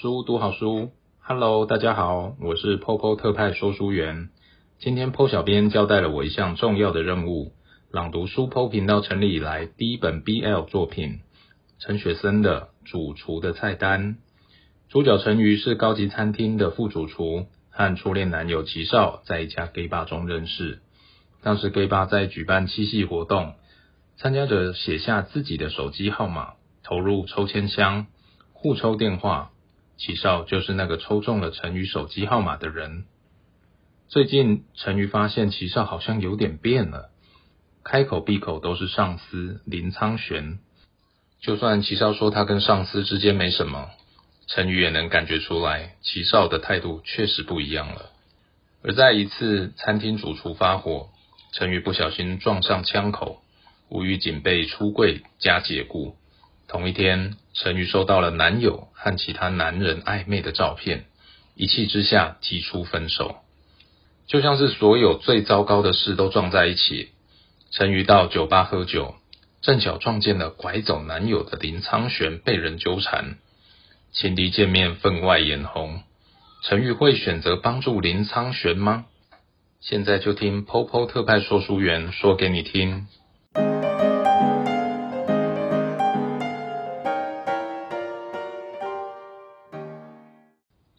书读好书，Hello，大家好，我是 Popo 特派说书员。今天 Po 小编交代了我一项重要的任务，朗读书 Po 频道成立以来第一本 BL 作品陈雪森的《主厨的菜单》。主角陈瑜是高级餐厅的副主厨，和初恋男友齐少在一家 gay bar 中认识。当时 gay bar 在举办七夕活动，参加者写下自己的手机号码，投入抽签箱，互抽电话。齐少就是那个抽中了陈宇手机号码的人。最近陈宇发现齐少好像有点变了，开口闭口都是上司林苍玄。就算齐少说他跟上司之间没什么，陈宇也能感觉出来，齐少的态度确实不一样了。而在一次餐厅主厨发火，陈宇不小心撞上枪口，无预警被出柜加解雇。同一天，陈宇收到了男友和其他男人暧昧的照片，一气之下提出分手。就像是所有最糟糕的事都撞在一起。陈宇到酒吧喝酒，正巧撞见了拐走男友的林苍玄被人纠缠，情敌见面分外眼红。陈宇会选择帮助林苍玄吗？现在就听 POPO 特派说书员说给你听。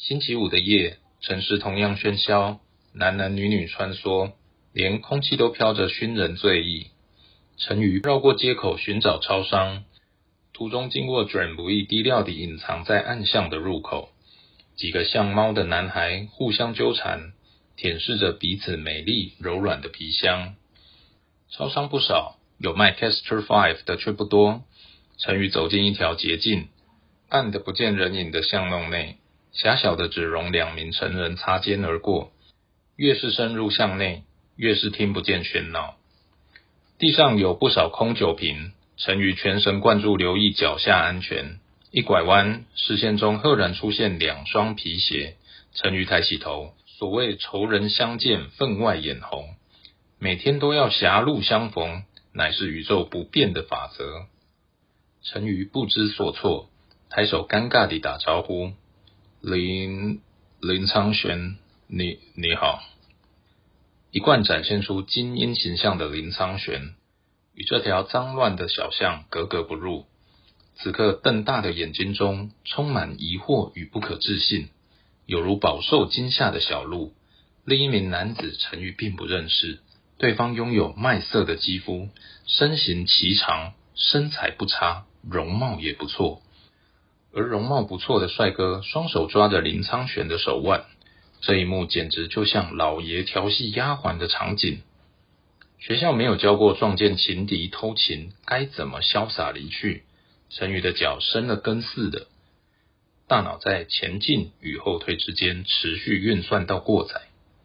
星期五的夜，城市同样喧嚣，男男女女穿梭，连空气都飘着熏人醉意。陈宇绕过街口寻找超商，途中经过准不易低调地隐藏在暗巷的入口，几个像猫的男孩互相纠缠，舔舐着彼此美丽柔软的皮箱。超商不少，有卖 Caster Five 的却不多。陈宇走进一条捷径，暗的不见人影的巷弄内。狭小的只容两名成人擦肩而过，越是深入巷内，越是听不见喧闹。地上有不少空酒瓶，陈宇全神贯注留意脚下安全。一拐弯，视线中赫然出现两双皮鞋。陈宇抬起头，所谓仇人相见，分外眼红。每天都要狭路相逢，乃是宇宙不变的法则。陈宇不知所措，抬手尴尬地打招呼。林林苍玄，你你好。一贯展现出精英形象的林苍玄，与这条脏乱的小巷格格不入。此刻瞪大的眼睛中充满疑惑与不可置信，有如饱受惊吓的小鹿。另一名男子陈玉并不认识，对方拥有麦色的肌肤，身形颀长，身材不差，容貌也不错。而容貌不错的帅哥，双手抓着林苍玄的手腕，这一幕简直就像老爷调戏丫鬟的场景。学校没有教过撞见情敌偷情该怎么潇洒离去，陈宇的脚生了根似的，大脑在前进与后退之间持续运算到过载，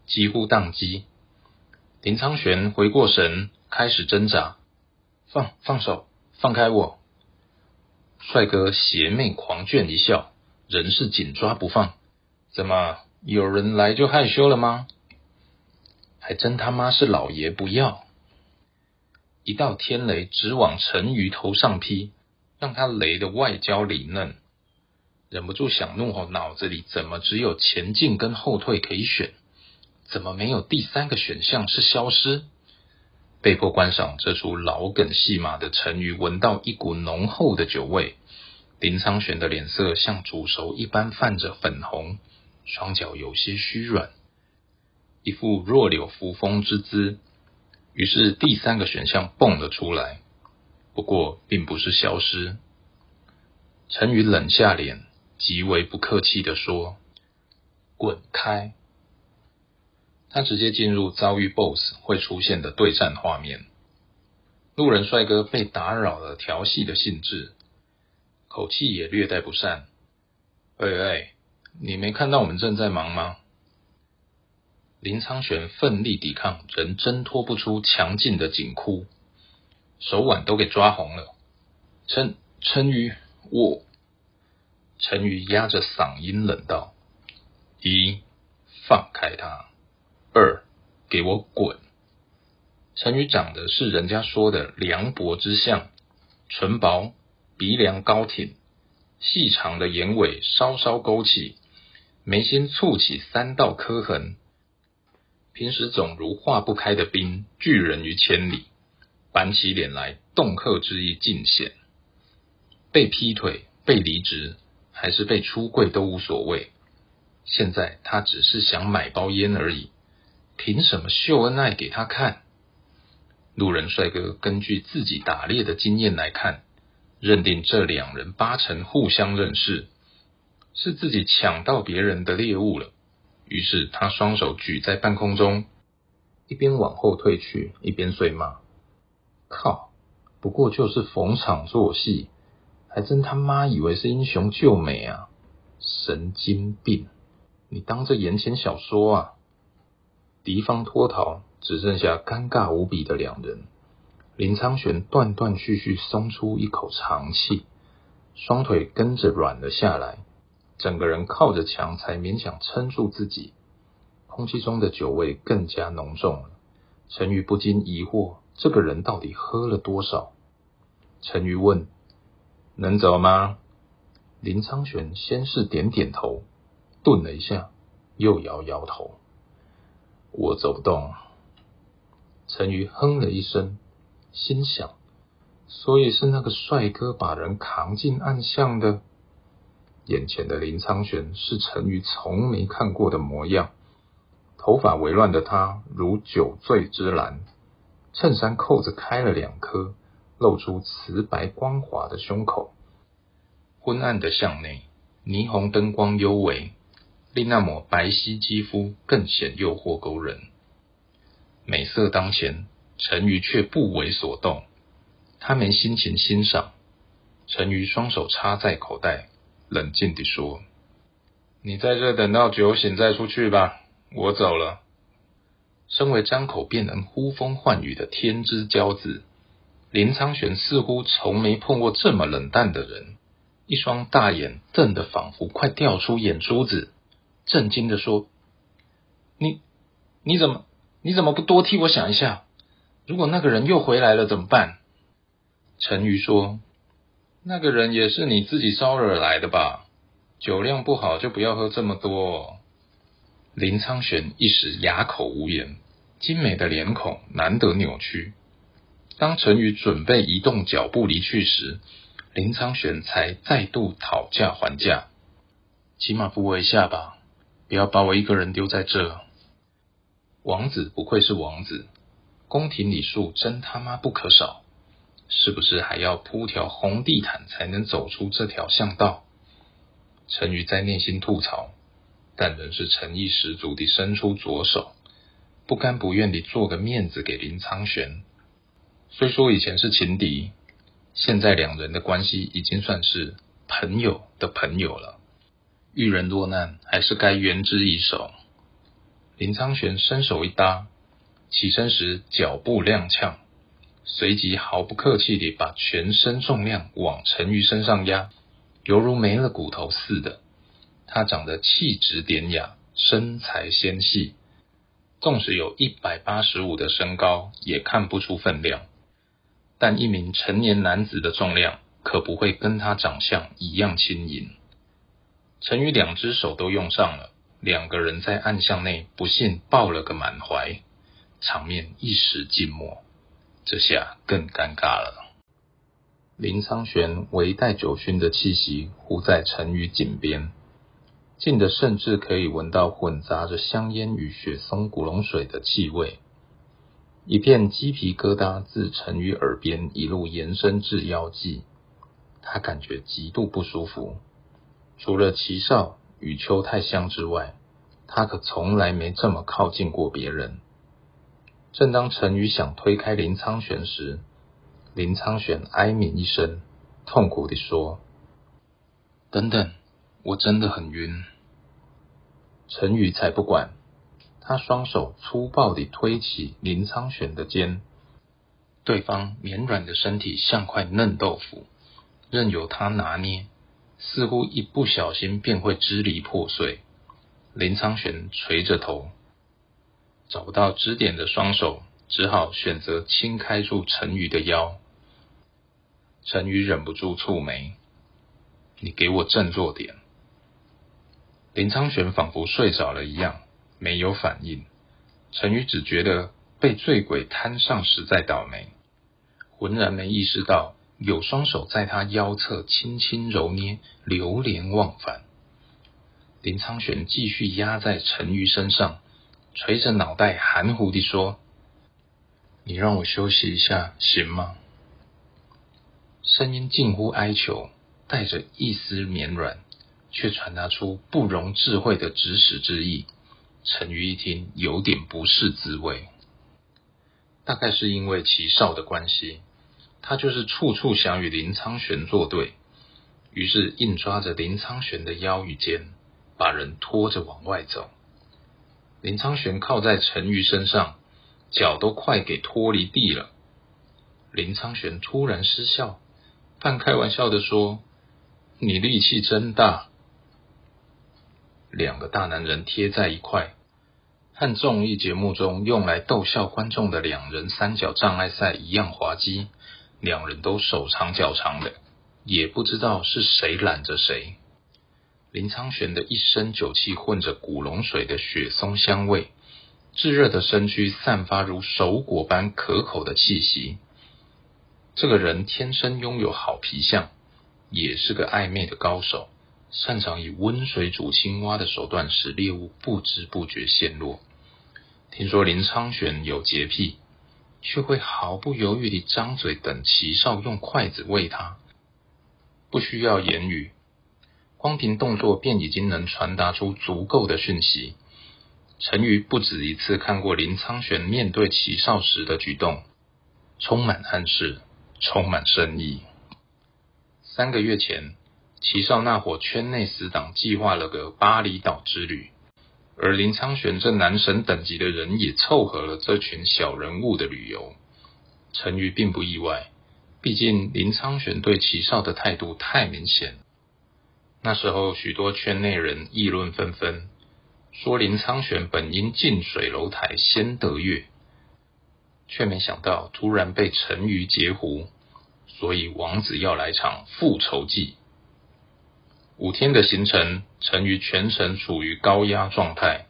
几乎宕机。林苍玄回过神，开始挣扎，放放手，放开我。帅哥邪魅狂狷一笑，仍是紧抓不放。怎么有人来就害羞了吗？还真他妈是老爷不要！一道天雷直往陈鱼头上劈，让他雷的外焦里嫩，忍不住想怒吼：脑子里怎么只有前进跟后退可以选？怎么没有第三个选项是消失？被迫观赏这出老梗戏码的陈宇，闻到一股浓厚的酒味。林苍玄的脸色像煮熟一般泛着粉红，双脚有些虚软，一副弱柳扶风之姿。于是第三个选项蹦了出来，不过并不是消失。陈宇冷下脸，极为不客气的说：“滚开。”他直接进入遭遇 BOSS 会出现的对战画面。路人帅哥被打扰了调戏的兴致，口气也略带不善。喂喂，你没看到我们正在忙吗？林苍玄奋力抵抗，仍挣脱不出强劲的紧箍，手腕都给抓红了。陈陈宇，我陈宇压着嗓音冷道：“一，放开他。”二，给我滚！陈宇长得是人家说的凉薄之相，唇薄，鼻梁高挺，细长的眼尾稍稍勾起，眉心蹙起三道磕痕。平时总如化不开的冰，拒人于千里。板起脸来，恫吓之意尽显。被劈腿、被离职，还是被出柜都无所谓。现在他只是想买包烟而已，凭什么秀恩爱给他看？路人帅哥根据自己打猎的经验来看，认定这两人八成互相认识，是自己抢到别人的猎物了。于是他双手举在半空中，一边往后退去，一边碎骂。靠！不过就是逢场作戏，还真他妈以为是英雄救美啊！神经病！你当这言情小说啊？敌方脱逃，只剩下尴尬无比的两人。林苍玄断断续续松出一口长气，双腿跟着软了下来，整个人靠着墙才勉强撑住自己。空气中的酒味更加浓重了。陈宇不禁疑惑。这个人到底喝了多少？陈瑜问：“能走吗？”林苍玄先是点点头，顿了一下，又摇摇头：“我走不动。”陈瑜哼了一声，心想：“所以是那个帅哥把人扛进暗巷的。”眼前的林苍玄是陈瑜从没看过的模样，头发微乱的他如酒醉之兰。衬衫扣子开了两颗，露出瓷白光滑的胸口。昏暗的巷内，霓虹灯光幽微，令那抹白皙肌肤更显诱惑勾人。美色当前，陈瑜却不为所动。他没心情欣赏。陈瑜双手插在口袋，冷静地说：“你在这等到酒醒再出去吧，我走了。”身为张口便能呼风唤雨的天之骄子，林苍玄似乎从没碰过这么冷淡的人，一双大眼瞪得仿佛快掉出眼珠子，震惊的说：“你你怎么你怎么不多替我想一下？如果那个人又回来了怎么办？”陈瑜说：“那个人也是你自己招惹来的吧？酒量不好就不要喝这么多。”林苍玄一时哑口无言，精美的脸孔难得扭曲。当陈宇准备移动脚步离去时，林苍玄才再度讨价还价：“起码扶我一下吧，不要把我一个人丢在这。”王子不愧是王子，宫廷礼数真他妈不可少，是不是还要铺条红地毯才能走出这条巷道？陈宇在内心吐槽。但仍是诚意十足地伸出左手，不甘不愿地做个面子给林苍玄。虽说以前是情敌，现在两人的关系已经算是朋友的朋友了。遇人落难，还是该援之以手。林苍玄伸手一搭，起身时脚步踉跄，随即毫不客气地把全身重量往陈瑜身上压，犹如没了骨头似的。他长得气质典雅，身材纤细，纵使有一百八十五的身高，也看不出分量。但一名成年男子的重量，可不会跟他长相一样轻盈。陈宇两只手都用上了，两个人在暗巷内不幸抱了个满怀，场面一时静默。这下更尴尬了。林苍玄微带酒熏的气息，呼在陈宇颈边。近的甚至可以闻到混杂着香烟与雪松古龙水的气味，一片鸡皮疙瘩自陈宇耳边一路延伸至腰际，他感觉极度不舒服。除了齐少与邱太香之外，他可从来没这么靠近过别人。正当陈宇想推开林苍玄时，林苍玄哀鸣一声，痛苦地说：“等等。”我真的很晕，陈宇才不管，他双手粗暴地推起林苍玄的肩，对方绵软的身体像块嫩豆腐，任由他拿捏，似乎一不小心便会支离破碎。林苍玄垂着头，找不到支点的双手，只好选择轻开住陈宇的腰。陈宇忍不住蹙眉。你给我振作点。”林昌玄仿佛睡着了一样，没有反应。陈宇只觉得被醉鬼摊上实在倒霉，浑然没意识到有双手在他腰侧轻轻揉捏，流连忘返。林昌玄继续压在陈瑜身上，垂着脑袋含糊地说：“你让我休息一下行吗？”声音近乎哀求，带着一丝绵软。却传达出不容智慧的指使之意。陈瑜一听，有点不是滋味。大概是因为齐少的关系，他就是处处想与林苍玄作对，于是硬抓着林苍玄的腰与肩，把人拖着往外走。林苍玄靠在陈瑜身上，脚都快给拖离地了。林苍玄突然失笑，半开玩笑的说：“你力气真大。”两个大男人贴在一块，和综艺节目中用来逗笑观众的两人三角障碍赛一样滑稽。两人都手长脚长的，也不知道是谁揽着谁。林苍玄的一身酒气混着古龙水的雪松香味，炙热的身躯散发如熟果般可口的气息。这个人天生拥有好皮相，也是个暧昧的高手。擅长以温水煮青蛙的手段使猎物不知不觉陷落。听说林昌玄有洁癖，却会毫不犹豫地张嘴等齐少用筷子喂他，不需要言语，光凭动作便已经能传达出足够的讯息。陈瑜不止一次看过林苍玄面对齐少时的举动，充满暗示，充满深意。三个月前。齐少那伙圈内死党计划了个巴厘岛之旅，而林昌玄这男神等级的人也凑合了这群小人物的旅游。陈瑜并不意外，毕竟林昌玄对齐少的态度太明显。那时候许多圈内人议论纷纷，说林昌玄本应近水楼台先得月，却没想到突然被陈瑜截胡，所以王子要来场复仇记。五天的行程，陈瑜全程处于高压状态，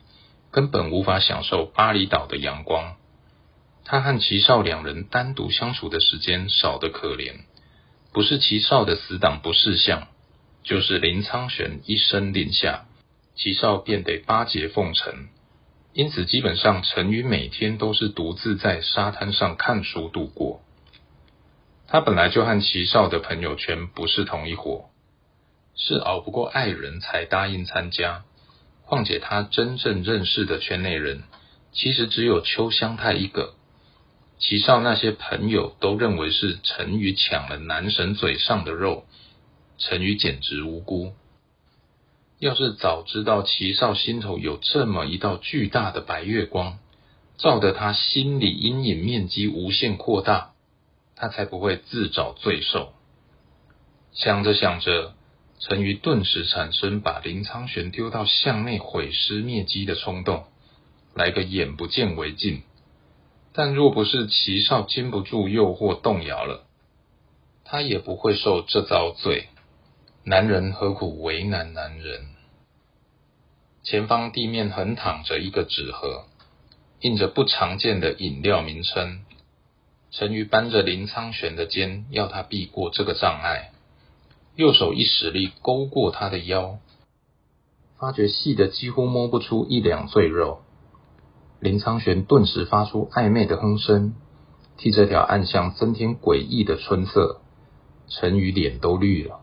根本无法享受巴厘岛的阳光。他和齐少两人单独相处的时间少得可怜，不是齐少的死党不识相，就是林苍玄一声令下，齐少便得巴结奉承。因此，基本上陈瑜每天都是独自在沙滩上看书度过。他本来就和齐少的朋友圈不是同一伙。是熬不过爱人才答应参加，况且他真正认识的圈内人，其实只有秋香太一个。齐少那些朋友都认为是陈宇抢了男神嘴上的肉，陈宇简直无辜。要是早知道齐少心头有这么一道巨大的白月光，照得他心里阴影面积无限扩大，他才不会自找罪受。想着想着。陈瑜顿时产生把林苍玄丢到巷内毁尸灭迹的冲动，来个眼不见为净。但若不是齐少经不住诱惑动摇了，他也不会受这遭罪。男人何苦为难男人？前方地面横躺着一个纸盒，印着不常见的饮料名称。陈瑜扳着林苍玄的肩，要他避过这个障碍。右手一使力勾过他的腰，发觉细的几乎摸不出一两赘肉。林苍玄顿时发出暧昧的哼声，替这条暗巷增添诡异的春色。陈宇脸都绿了，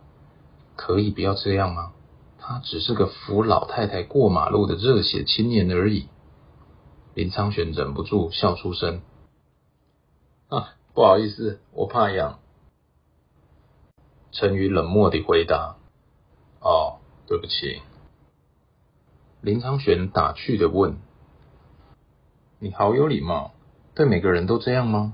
可以不要这样吗？他只是个扶老太太过马路的热血青年而已。林苍玄忍不住笑出声：“啊，不好意思，我怕痒。”陈宇冷漠地回答：“哦，对不起。”林昌玄打趣地问：“你好有礼貌，对每个人都这样吗？”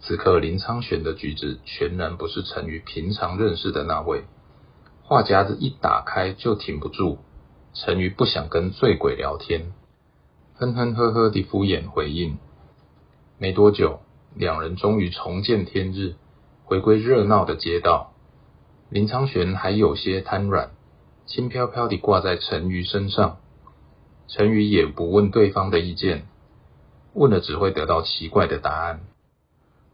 此刻林昌玄的举止全然不是陈宇平常认识的那位，话匣子一打开就停不住。陈宇不想跟醉鬼聊天，哼哼呵呵地敷衍回应。没多久，两人终于重见天日。回归热闹的街道，林昌玄还有些瘫软，轻飘飘地挂在陈瑜身上。陈瑜也不问对方的意见，问了只会得到奇怪的答案。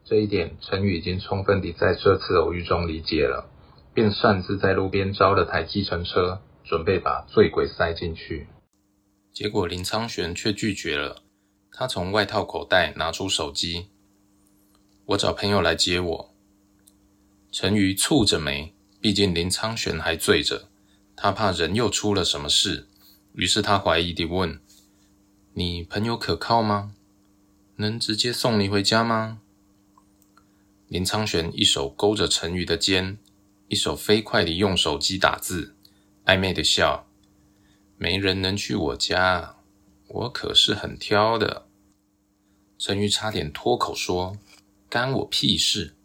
这一点，陈宇已经充分地在这次偶遇中理解了，便擅自在路边招了台计程车，准备把醉鬼塞进去。结果林昌玄却拒绝了，他从外套口袋拿出手机：“我找朋友来接我。”陈瑜蹙着眉，毕竟林昌玄还醉着，他怕人又出了什么事，于是他怀疑地问：“你朋友可靠吗？能直接送你回家吗？”林昌玄一手勾着陈瑜的肩，一手飞快地用手机打字，暧昧的笑。没人能去我家，我可是很挑的。陈瑜差点脱口说：“干我屁事！”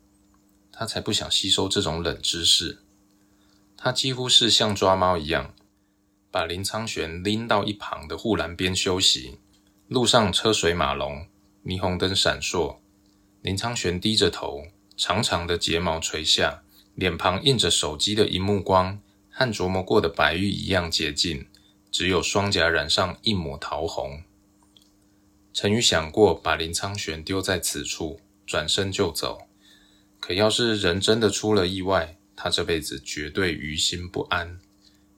他才不想吸收这种冷知识。他几乎是像抓猫一样，把林苍玄拎到一旁的护栏边休息。路上车水马龙，霓虹灯闪烁。林苍玄低着头。长长的睫毛垂下，脸庞映着手机的荧幕光，和琢磨过的白玉一样洁净，只有双颊染上一抹桃红。陈宇想过把林苍玄丢在此处，转身就走。可要是人真的出了意外，他这辈子绝对于心不安。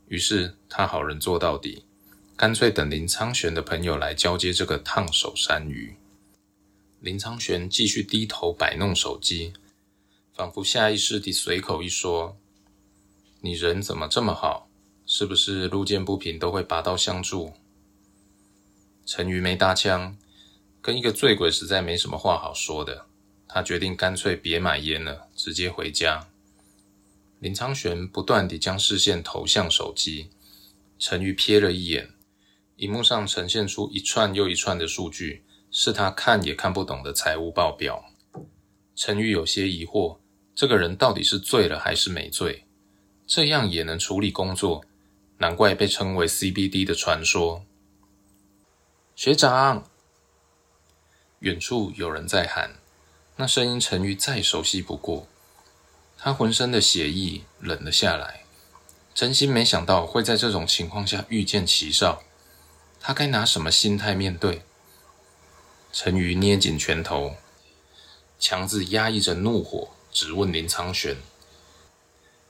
于是他好人做到底，干脆等林苍玄的朋友来交接这个烫手山芋。林苍玄继续低头摆弄手机。仿佛下意识地随口一说：“你人怎么这么好？是不是路见不平都会拔刀相助？”陈瑜没搭腔，跟一个醉鬼实在没什么话好说的。他决定干脆别买烟了，直接回家。林昌玄不断地将视线投向手机，陈宇瞥了一眼，荧幕上呈现出一串又一串的数据，是他看也看不懂的财务报表。陈宇有些疑惑。这个人到底是醉了还是没醉？这样也能处理工作，难怪被称为 CBD 的传说。学长，远处有人在喊，那声音陈瑜再熟悉不过。他浑身的血意冷了下来，真心没想到会在这种情况下遇见齐少，他该拿什么心态面对？陈瑜捏紧拳头，强自压抑着怒火。直问林苍玄：“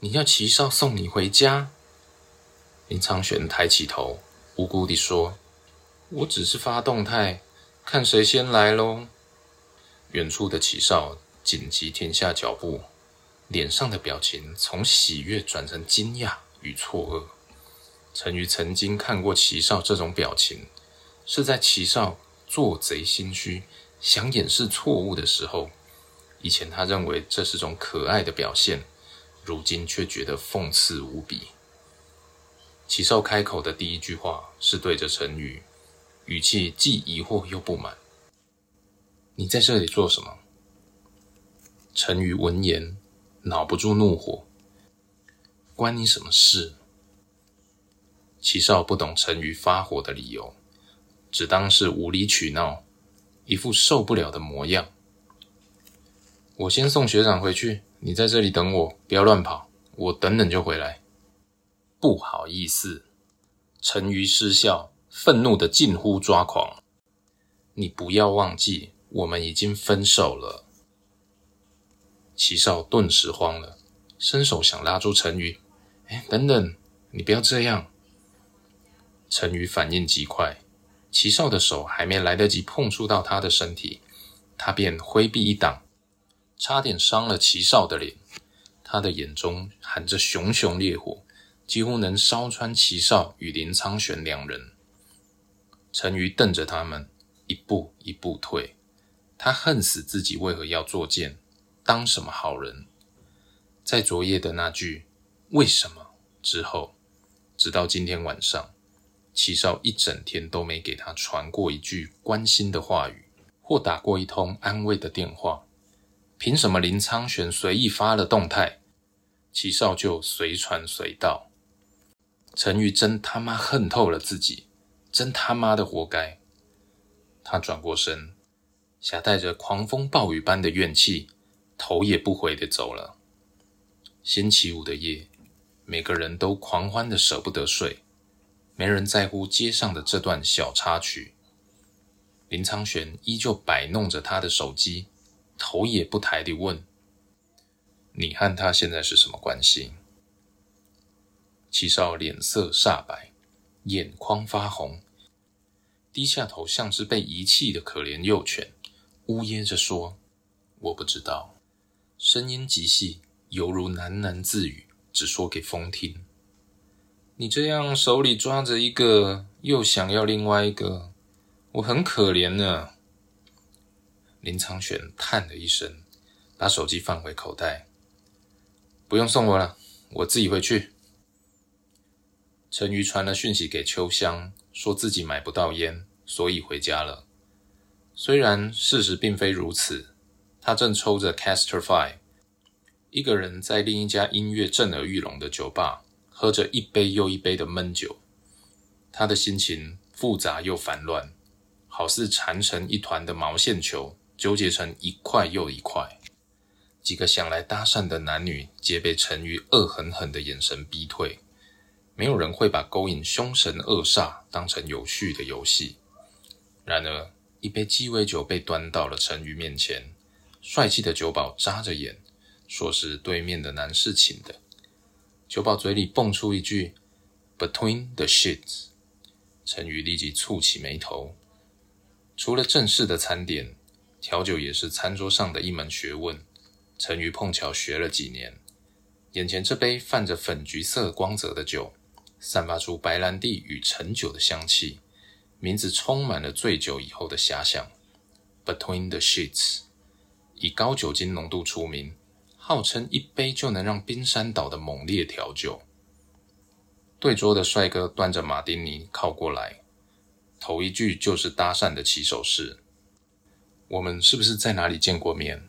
你要齐少送你回家？”林苍玄抬起头，无辜地说：“我只是发动态，看谁先来喽。”远处的齐少紧急停下脚步，脸上的表情从喜悦转成惊讶与错愕。陈瑜曾经看过齐少这种表情，是在齐少做贼心虚、想掩饰错误的时候。以前他认为这是种可爱的表现，如今却觉得讽刺无比。齐少开口的第一句话是对着陈宇，语气既疑惑又不满：“你在这里做什么？”陈宇闻言，恼不住怒火：“关你什么事？”齐少不懂陈宇发火的理由，只当是无理取闹，一副受不了的模样。我先送学长回去，你在这里等我，不要乱跑。我等等就回来。不好意思，陈瑜失笑，愤怒的近乎抓狂。你不要忘记，我们已经分手了。齐少顿时慌了，伸手想拉住陈宇。哎，等等，你不要这样。陈宇反应极快，齐少的手还没来得及碰触到他的身体，他便挥臂一挡。差点伤了齐少的脸，他的眼中含着熊熊烈火，几乎能烧穿齐少与林苍玄两人。陈瑜瞪着他们，一步一步退。他恨死自己为何要作贱，当什么好人？在昨夜的那句“为什么”之后，直到今天晚上，齐少一整天都没给他传过一句关心的话语，或打过一通安慰的电话。凭什么林苍玄随意发了动态，齐少就随传随到？陈玉真他妈恨透了自己，真他妈的活该！他转过身，夹带着狂风暴雨般的怨气，头也不回的走了。星期五的夜，每个人都狂欢的舍不得睡，没人在乎街上的这段小插曲。林苍玄依旧摆弄着他的手机，头也不抬地问：“你和他现在是什么关系？”七少脸色煞白，眼眶发红，低下头，像只被遗弃的可怜幼犬，呜咽着说：“我不知道。”声音极细，犹如喃喃自语，只说给风听。你这样手里抓着一个，又想要另外一个。我很可怜呢。林苍玄叹了一声，把手机放回口袋。不用送我了，我自己回去。陈瑜传了讯息给秋香，说自己买不到烟，所以回家了。虽然事实并非如此，他正抽着 Castor Five，一个人在另一家音乐震耳欲聋的酒吧，喝着一杯又一杯的闷酒。他的心情复杂又烦乱。好似缠成一团的毛线球，纠结成一块又一块。几个想来搭讪的男女，皆被陈宇恶狠狠的眼神逼退。没有人会把勾引凶神恶煞当成有序的游戏。然而，一杯鸡尾酒被端到了陈宇面前，帅气的酒保眨着眼，说是对面的男士请的。酒保嘴里蹦出一句 “Between the sheets”，陈宇立即蹙起眉头。除了正式的餐点，调酒也是餐桌上的一门学问。陈瑜碰巧学了几年，眼前这杯泛着粉橘色光泽的酒，散发出白兰地与陈酒的香气，名字充满了醉酒以后的遐想。Between the sheets，以高酒精浓度出名，号称一杯就能让冰山倒的猛烈调酒。对桌的帅哥端着马丁尼靠过来。头一句就是搭讪的起手式。我们是不是在哪里见过面？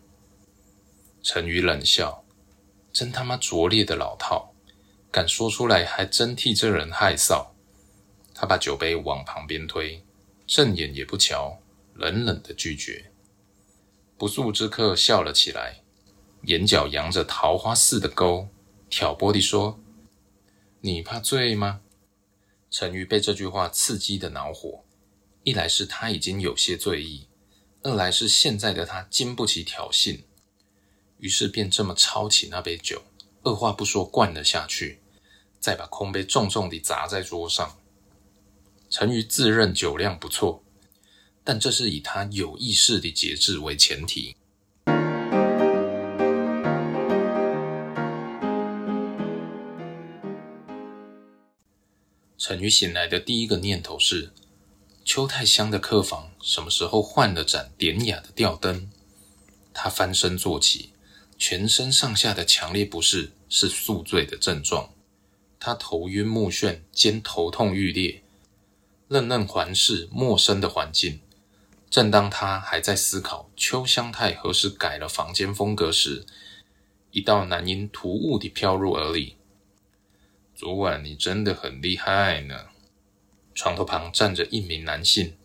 陈宇冷笑：“真他妈拙劣的老套，敢说出来还真替这人害臊。”他把酒杯往旁边推，正眼也不瞧，冷冷的拒绝。不速之客笑了起来，眼角扬着桃花似的钩，挑拨地说：“你怕醉吗？”陈瑜被这句话刺激的恼火。一来是他已经有些醉意，二来是现在的他经不起挑衅，于是便这么抄起那杯酒，二话不说灌了下去，再把空杯重重地砸在桌上。陈瑜自认酒量不错，但这是以他有意识的节制为前提。陈瑜醒来的第一个念头是。邱太香的客房什么时候换了盏典雅的吊灯？他翻身坐起，全身上下的强烈不适是宿醉的症状。他头晕目眩，兼头痛欲裂，愣愣环视陌生的环境。正当他还在思考秋香太何时改了房间风格时，一道男音突兀地飘入耳里：“昨晚你真的很厉害呢。”床头旁站着一名男性，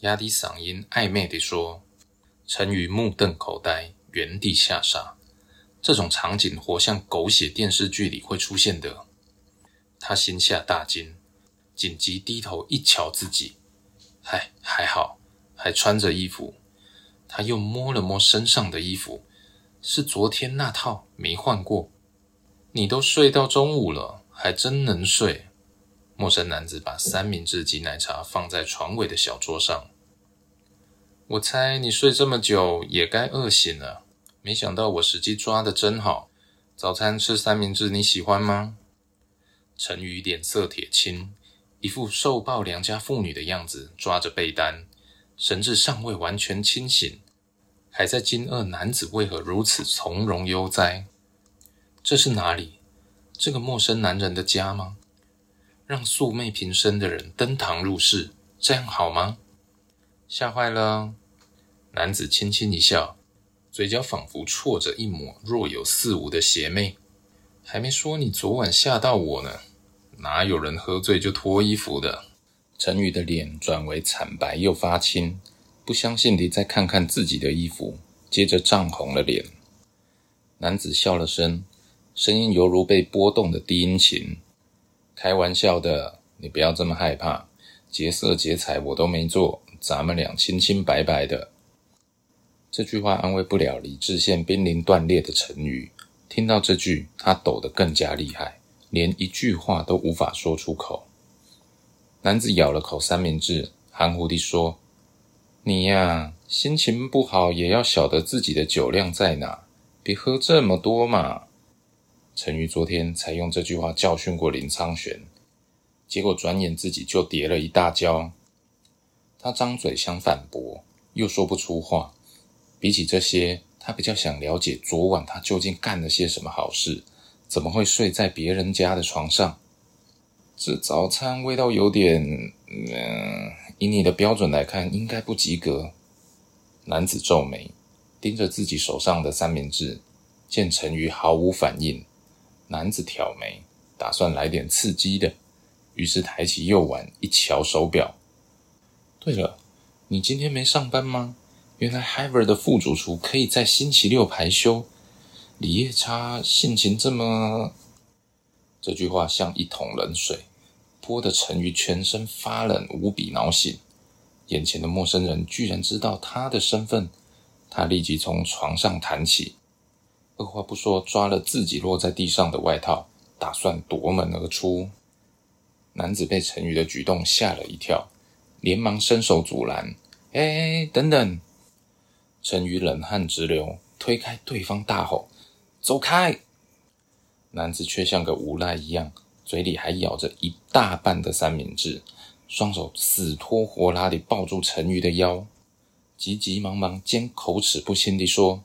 压低嗓音暧昧地说：“陈宇目瞪口呆，原地吓傻。这种场景活像狗血电视剧里会出现的。”他心下大惊，紧急低头一瞧自己，还还好，还穿着衣服。他又摸了摸身上的衣服，是昨天那套，没换过。你都睡到中午了，还真能睡。陌生男子把三明治及奶茶放在床尾的小桌上。我猜你睡这么久也该饿醒了。没想到我时机抓的真好。早餐吃三明治，你喜欢吗？陈宇脸色铁青，一副受暴良家妇女的样子，抓着被单，神志尚未完全清醒，还在惊愕男子为何如此从容悠哉。这是哪里？这个陌生男人的家吗？让素昧平生的人登堂入室，这样好吗？吓坏了！男子轻轻一笑，嘴角仿佛错着一抹若有似无的邪魅。还没说你昨晚吓到我呢，哪有人喝醉就脱衣服的？陈宇的脸转为惨白又发青，不相信地再看看自己的衣服，接着涨红了脸。男子笑了声，声音犹如被拨动的低音琴。开玩笑的，你不要这么害怕。劫色劫财我都没做，咱们俩清清白白的。这句话安慰不了理智线濒临断裂的陈宇。听到这句，他抖得更加厉害，连一句话都无法说出口。男子咬了口三明治，含糊地说：“你呀，心情不好也要晓得自己的酒量在哪，别喝这么多嘛。”陈瑜昨天才用这句话教训过林苍玄，结果转眼自己就跌了一大跤。他张嘴想反驳，又说不出话。比起这些，他比较想了解昨晚他究竟干了些什么好事，怎么会睡在别人家的床上？这早餐味道有点……嗯，以你的标准来看，应该不及格。男子皱眉，盯着自己手上的三明治，见陈宇毫无反应。男子挑眉，打算来点刺激的，于是抬起右腕一瞧手表。对了，你今天没上班吗？原来 Haver 的副主厨可以在星期六排休。李夜叉性情这么……这句话像一桶冷水，泼得陈宇全身发冷，无比恼心。眼前的陌生人居然知道他的身份，他立即从床上弹起。二话不说，抓了自己落在地上的外套，打算夺门而出。男子被陈宇的举动吓了一跳，连忙伸手阻拦：“哎，等等！”陈宇冷汗直流，推开对方，大吼：“走开！”男子却像个无赖一样，嘴里还咬着一大半的三明治，双手死拖活拉地抱住陈宇的腰，急急忙忙兼口齿不清地说。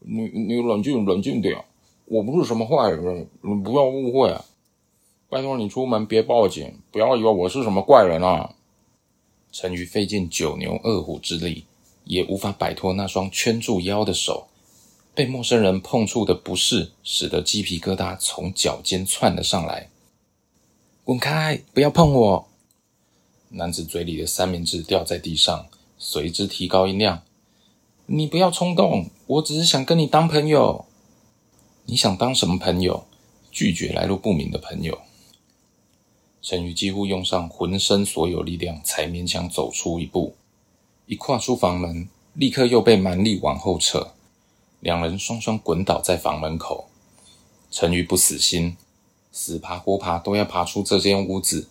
你你冷静冷静点，我不是什么坏人，你不要误会。拜托你出门别报警，不要以为我是什么怪人啊！陈宇费尽九牛二虎之力，也无法摆脱那双圈住腰的手。被陌生人碰触的不适，使得鸡皮疙瘩从脚尖窜了上来。滚开！不要碰我！男子嘴里的三明治掉在地上，随之提高音量。你不要冲动，我只是想跟你当朋友。你想当什么朋友？拒绝来路不明的朋友。陈宇几乎用上浑身所有力量，才勉强走出一步。一跨出房门，立刻又被蛮力往后扯，两人双双滚倒在房门口。陈宇不死心，死爬活爬都要爬出这间屋子。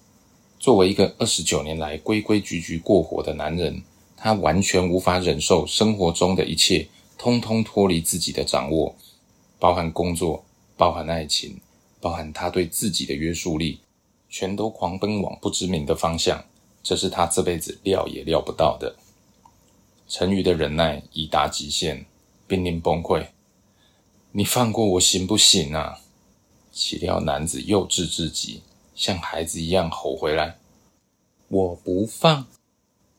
作为一个二十九年来规规矩矩过活的男人。他完全无法忍受生活中的一切通通脱离自己的掌握，包含工作，包含爱情，包含他对自己的约束力，全都狂奔往不知名的方向。这是他这辈子料也料不到的。陈宇的忍耐已达极限，濒临崩溃。你放过我行不行啊？岂料男子幼稚至极，像孩子一样吼回来：“我不放。”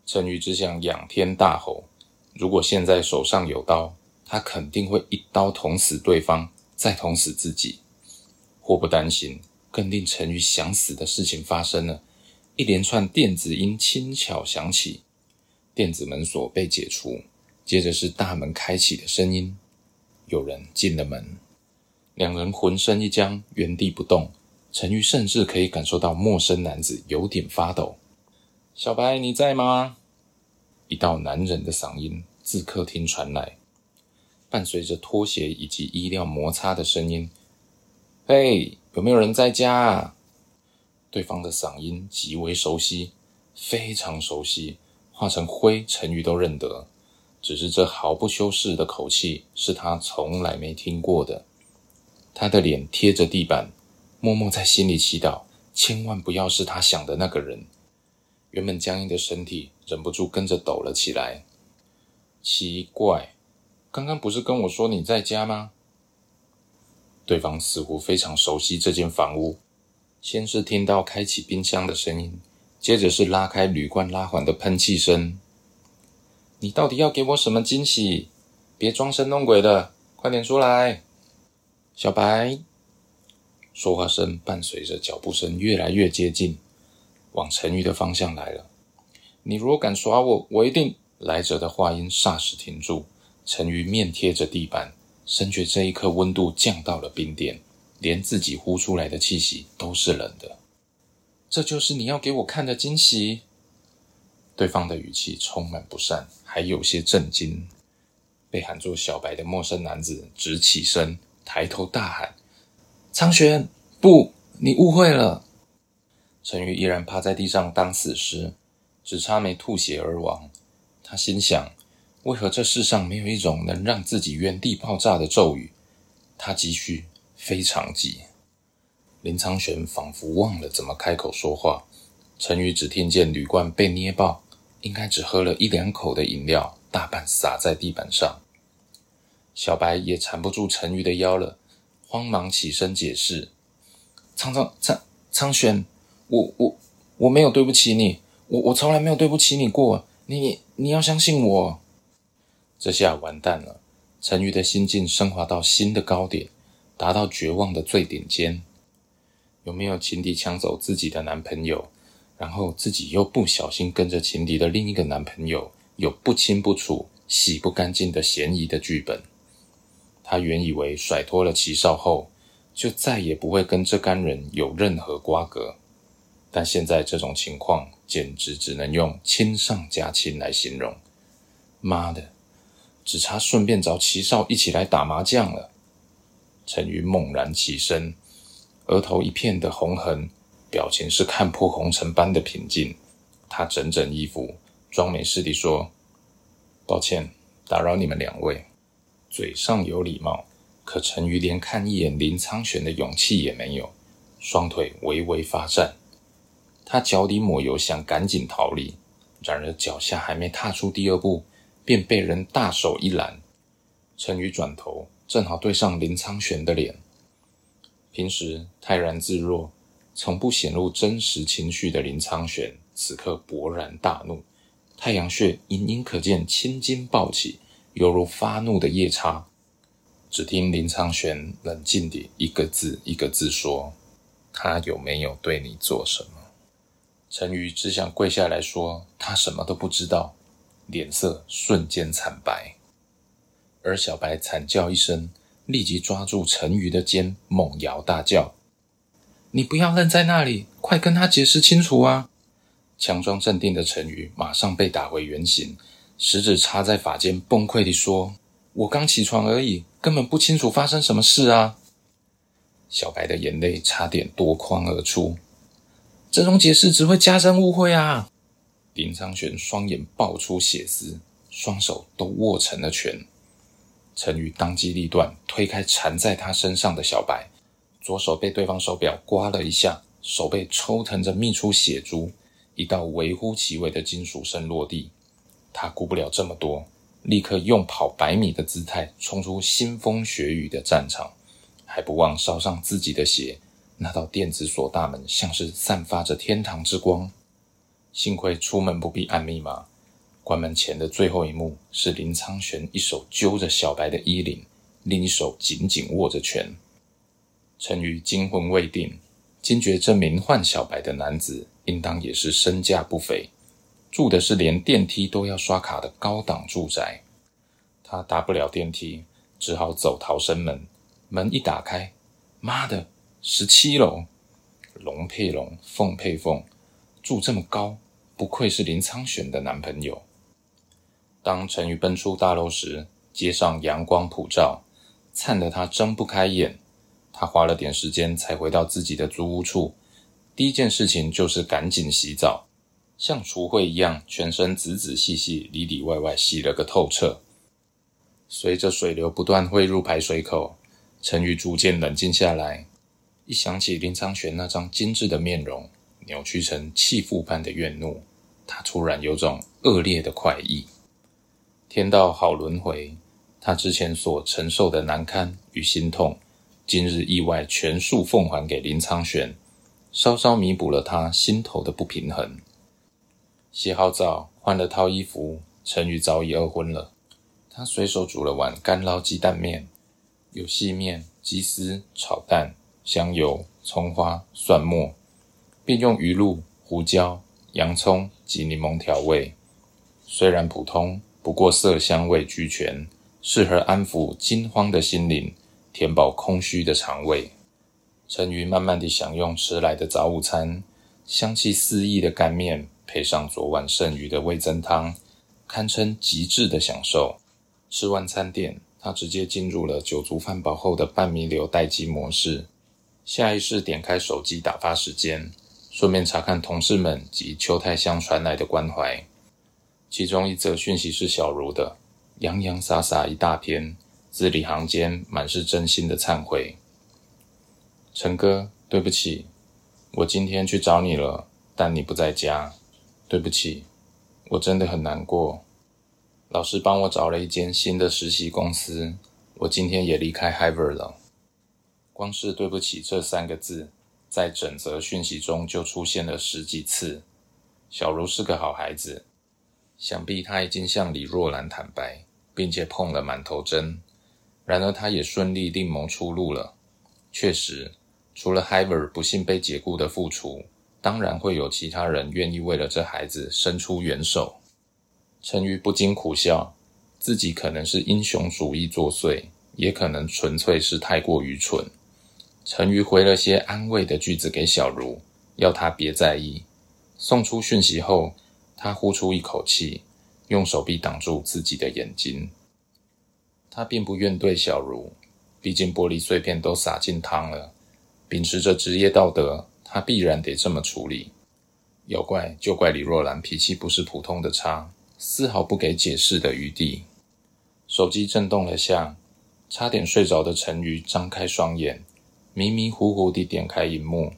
陈宇只想仰天大吼：如果现在手上有刀，他肯定会一刀捅死对方，再捅死自己。祸不单行，更令陈宇想死的事情发生了。一连串电子音轻巧响起，电子门锁被解除，接着是大门开启的声音。有人进了门，两人浑身一僵，原地不动。陈玉甚至可以感受到陌生男子有点发抖。小白，你在吗？一道男人的嗓音自客厅传来，伴随着拖鞋以及衣料摩擦的声音。嘿，有没有人在家啊？对方的嗓音极为熟悉，非常熟悉，化成灰，陈宇都认得。只是这毫不修饰的口气是他从来没听过的。他的脸贴着地板，默默在心里祈祷，千万不要是他想的那个人。原本僵硬的身体忍不住跟着抖了起来。奇怪，刚刚不是跟我说你在家吗？对方似乎非常熟悉这间房屋。先是听到开启冰箱的声音，接着是拉开铝罐拉环的喷气声。你到底要给我什么惊喜？别装神弄鬼的，快点出来！小白，说话声伴随着脚步声越来越接近。往陈宇的方向来了。你如果敢耍我，我一定……来者的话音霎时停住。陈宇面贴着地板，深觉这一刻温度降到了冰点，连自己呼出来的气息都是冷的。这就是你要给我看的惊喜。对方的语气充满不善，还有些震惊。被喊作小白的陌生男子直起身，抬头大喊：“苍玄，不，你误会了。”陈宇依然趴在地上当死尸，只差没吐血而亡。他心想：为何这世上没有一种能让自己原地爆炸的咒语？他急需，非常急。林苍玄仿佛忘了怎么开口说话。陈宇只听见铝罐被捏爆，应该只喝了一两口的饮料，大半洒在地板上。小白也缠不住陈宇的腰了，慌忙起身解释：“苍苍苍苍玄，我我我没有对不起你，我我从来没有对不起你过。你你要相信我。”这下完蛋了，陈宇的心境升华到新的高点，达到绝望的最顶尖。有没有情敌抢走自己的男朋友？然后自己又不小心跟着情敌的另一个男朋友有不清不楚、洗不干净的嫌疑的剧本。他原以为甩脱了齐少后，就再也不会跟这干人有任何瓜葛，但现在这种情况简直只能用亲上加亲来形容。妈的，只差顺便找齐少一起来打麻将了。陈宇猛然起身，额头一片的红痕。表情是看破红尘般的平静，他整整衣服，装没事地说：“抱歉，打扰你们两位。”嘴上有礼貌，可陈瑜连看一眼林苍玄的勇气也没有，双腿微微发颤。他脚底抹油，想赶紧逃离，然而脚下还没踏出第二步，便被人大手一拦。陈宇转头，正好对上林苍玄的脸。平时泰然自若。从不显露真实情绪的林苍玄，此刻勃然大怒，太阳穴隐隐可见青筋暴起，犹如发怒的夜叉。只听林苍玄冷静地一个字一个字说：“他有没有对你做什么？”陈瑜只想跪下来说：“他什么都不知道。”脸色瞬间惨白，而小白惨叫一声，立即抓住陈瑜的肩，猛摇大叫。你不要愣在那里，快跟他解释清楚啊！强装镇定的陈宇马上被打回原形，食指插在发间，崩溃地说：“我刚起床而已，根本不清楚发生什么事啊！”小白的眼泪差点夺眶而出。这种解释只会加深误会啊！林昌玄双眼爆出血丝，双手都握成了拳。陈宇当机立断，推开缠在他身上的小白。左手被对方手表刮了一下，手背抽疼着泌出血珠，一道微乎其微的金属声落地。他顾不了这么多，立刻用跑百米的姿态冲出腥风血雨的战场，还不忘烧上自己的血。那道电子锁大门像是散发着天堂之光。幸亏出门不必按密码。关门前的最后一幕是林苍玄一手揪着小白的衣领，另一手紧紧握着拳。陈宇惊魂未定，惊觉这名唤小白的男子应当也是身价不菲，住的是连电梯都要刷卡的高档住宅。他搭不了电梯，只好走逃生门。门一打开，妈的，十七楼，龙配龙，凤配凤，住这么高，不愧是林苍玄的男朋友。当陈宇奔出大楼时，街上阳光普照，灿得他睁不开眼。他花了点时间才回到自己的租屋处，第一件事情就是赶紧洗澡，像除秽一样，全身仔仔细细、里里外外洗了个透彻。随着水流不断汇入排水口，陈宇逐渐冷静下来。一想起林苍玄那张精致的面容，扭曲成弃妇般的怨怒，他突然有种恶劣的快意。天道好轮回，他之前所承受的难堪与心痛。今日意外全数奉还给林苍玄，稍稍弥补了他心头的不平衡。洗好澡，换了套衣服，陈宇早已饿昏了。他随手煮了碗干捞鸡蛋面，有细面、鸡丝、炒蛋、香油、葱花、蒜末，并用鱼露、胡椒、洋葱及柠檬调味。虽然普通，不过色香味俱全，适合安抚惊慌的心灵。填饱空虚的肠胃，陈瑜慢慢地享用迟来的早午餐，香气四溢的干面配上昨晚剩余的味增汤，堪称极致的享受。吃完餐点，他直接进入了酒足饭饱后的半弥留待机模式，下意识点开手机打发时间，顺便查看同事们及邱太香传来的关怀。其中一则讯息是小茹的，洋洋洒洒一大篇，字里行间满是真心的忏悔。陈哥，对不起，我今天去找你了，但你不在家。对不起，我真的很难过。老师帮我找了一间新的实习公司，我今天也离开 Haver 了。光是“对不起”这三个字，在整则讯息中就出现了十几次。小茹是个好孩子，想必他已经向李若兰坦白，并且碰了满头针。然而，他也顺利另谋出路了。确实。除了 Hiver 不幸被解雇的复出，当然会有其他人愿意为了这孩子伸出援手。陈瑜不禁苦笑，自己可能是英雄主义作祟，也可能纯粹是太过愚蠢。陈瑜回了些安慰的句子给小茹，要她别在意。送出讯息后，他呼出一口气，用手臂挡住自己的眼睛。他并不怨对小茹，毕竟玻璃碎片都洒进汤了。秉持着职业道德，他必然得这么处理。要怪就怪李若兰脾气不是普通的差，丝毫不给解释的余地。手机震动了下，差点睡着的陈瑜张开双眼，迷迷糊糊地点开荧幕。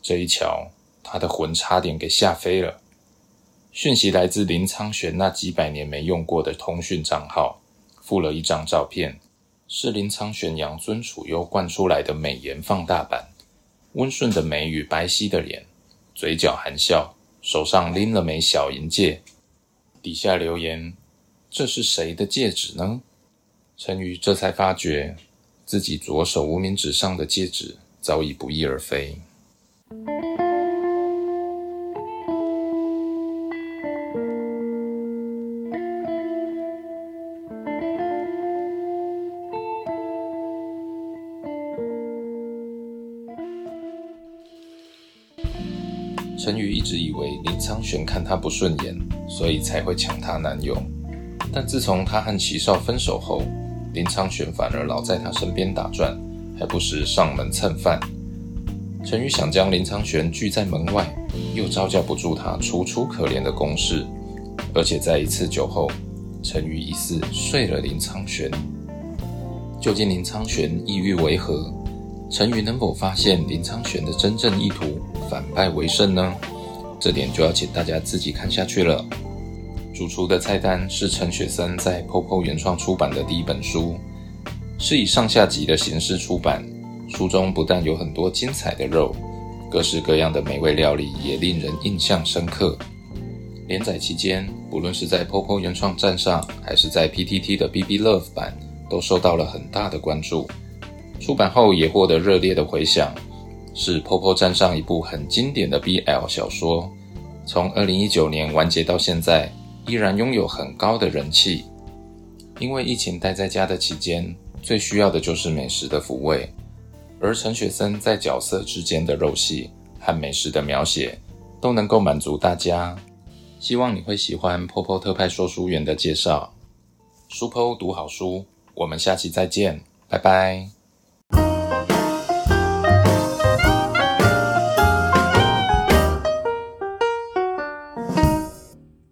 这一瞧，他的魂差点给吓飞了。讯息来自林苍玄那几百年没用过的通讯账号，附了一张照片。是林苍玄养尊处优惯出来的美颜放大版，温顺的眉与白皙的脸，嘴角含笑，手上拎了枚小银戒。底下留言：“这是谁的戒指呢？”陈瑜这才发觉，自己左手无名指上的戒指早已不翼而飞。直以为林苍玄看他不顺眼，所以才会抢她男友。但自从他和齐少分手后，林苍玄反而老在他身边打转，还不时上门蹭饭。陈宇想将林苍玄拒在门外，又招架不住他楚楚可怜的攻势。而且在一次酒后，陈宇疑似睡了林苍玄。究竟林苍玄意欲为何？陈宇能否发现林苍玄的真正意图，反败为胜呢？这点就要请大家自己看下去了。主厨的菜单是陈雪森在 POPO 原创出版的第一本书，是以上下集的形式出版。书中不但有很多精彩的肉，各式各样的美味料理也令人印象深刻。连载期间，不论是在 POPO 原创站上，还是在 PTT 的 BB Love 版，都受到了很大的关注。出版后也获得热烈的回响，是 POPO 站上一部很经典的 BL 小说。从2019年完结到现在，依然拥有很高的人气。因为疫情待在家的期间，最需要的就是美食的抚慰，而陈雪森在角色之间的肉戏和美食的描写，都能够满足大家。希望你会喜欢 POPO 特派说书员的介绍。书 PO 读好书，我们下期再见，拜拜。